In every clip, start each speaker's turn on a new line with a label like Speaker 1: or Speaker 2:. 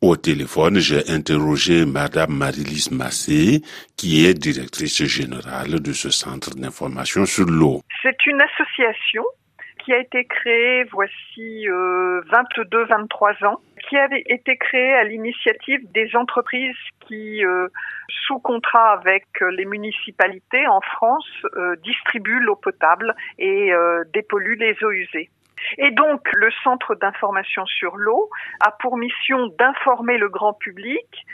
Speaker 1: Au téléphone, j'ai interrogé Madame Marilise Massé, qui est directrice générale de ce centre d'information sur l'eau.
Speaker 2: C'est une association qui a été créée voici 22-23 ans, qui avait été créée à l'initiative des entreprises qui, euh, sous contrat avec les municipalités en France, euh, distribuent l'eau potable et euh, dépolluent les eaux usées. Et donc, le Centre d'information sur l'eau a pour mission d'informer le grand public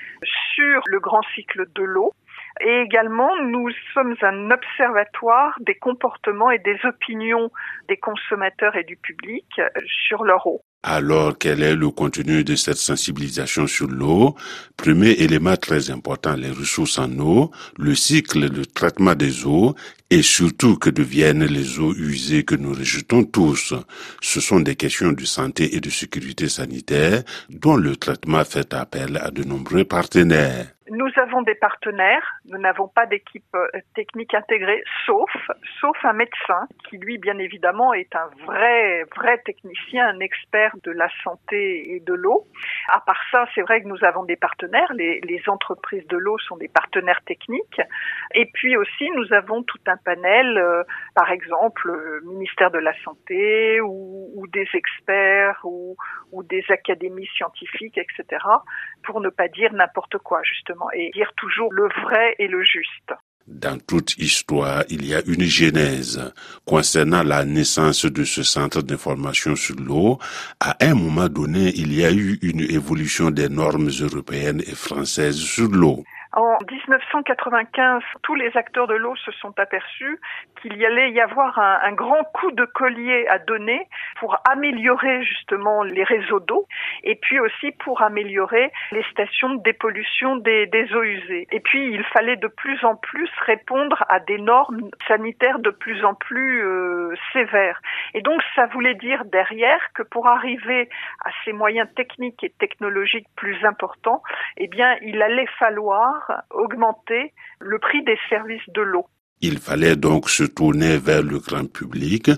Speaker 2: sur le grand cycle de l'eau. Et également, nous sommes un observatoire des comportements et des opinions des consommateurs et du public sur leur eau.
Speaker 1: Alors, quel est le contenu de cette sensibilisation sur l'eau? Premier élément très important, les ressources en eau, le cycle de traitement des eaux et surtout que deviennent les eaux usées que nous rejetons tous. Ce sont des questions de santé et de sécurité sanitaire dont le traitement fait appel à de nombreux partenaires.
Speaker 2: Nous avons des partenaires, nous n'avons pas d'équipe euh, technique intégrée, sauf, sauf un médecin qui, lui, bien évidemment, est un vrai, vrai technicien, un expert de la santé et de l'eau. À part ça, c'est vrai que nous avons des partenaires, les, entreprises de l'eau sont des partenaires techniques. Et puis aussi, nous avons tout un panel, euh, par exemple, le ministère de la Santé ou, des experts ou des académies scientifiques, etc., pour ne pas dire n'importe quoi, justement et dire toujours le vrai et le juste.
Speaker 1: Dans toute histoire, il y a une genèse. Concernant la naissance de ce centre d'information sur l'eau, à un moment donné, il y a eu une évolution des normes européennes et françaises sur l'eau.
Speaker 2: En 1995, tous les acteurs de l'eau se sont aperçus qu'il y allait y avoir un, grand coup de collier à donner pour améliorer justement les réseaux d'eau et puis aussi pour améliorer les stations de dépollution des, des eaux usées. Et puis il fallait de plus en plus répondre à des normes sanitaires de plus en plus euh, sévères. Et donc ça voulait dire derrière que pour arriver à ces moyens techniques et technologiques plus importants, eh bien il allait falloir augmenter le prix des services de l'eau.
Speaker 1: Il fallait donc se tourner vers le grand public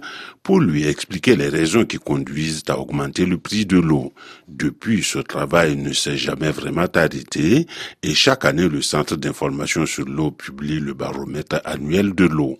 Speaker 1: pour lui expliquer les raisons qui conduisent à augmenter le prix de l'eau. Depuis, ce travail ne s'est jamais vraiment arrêté et chaque année, le Centre d'information sur l'eau publie le baromètre annuel de l'eau.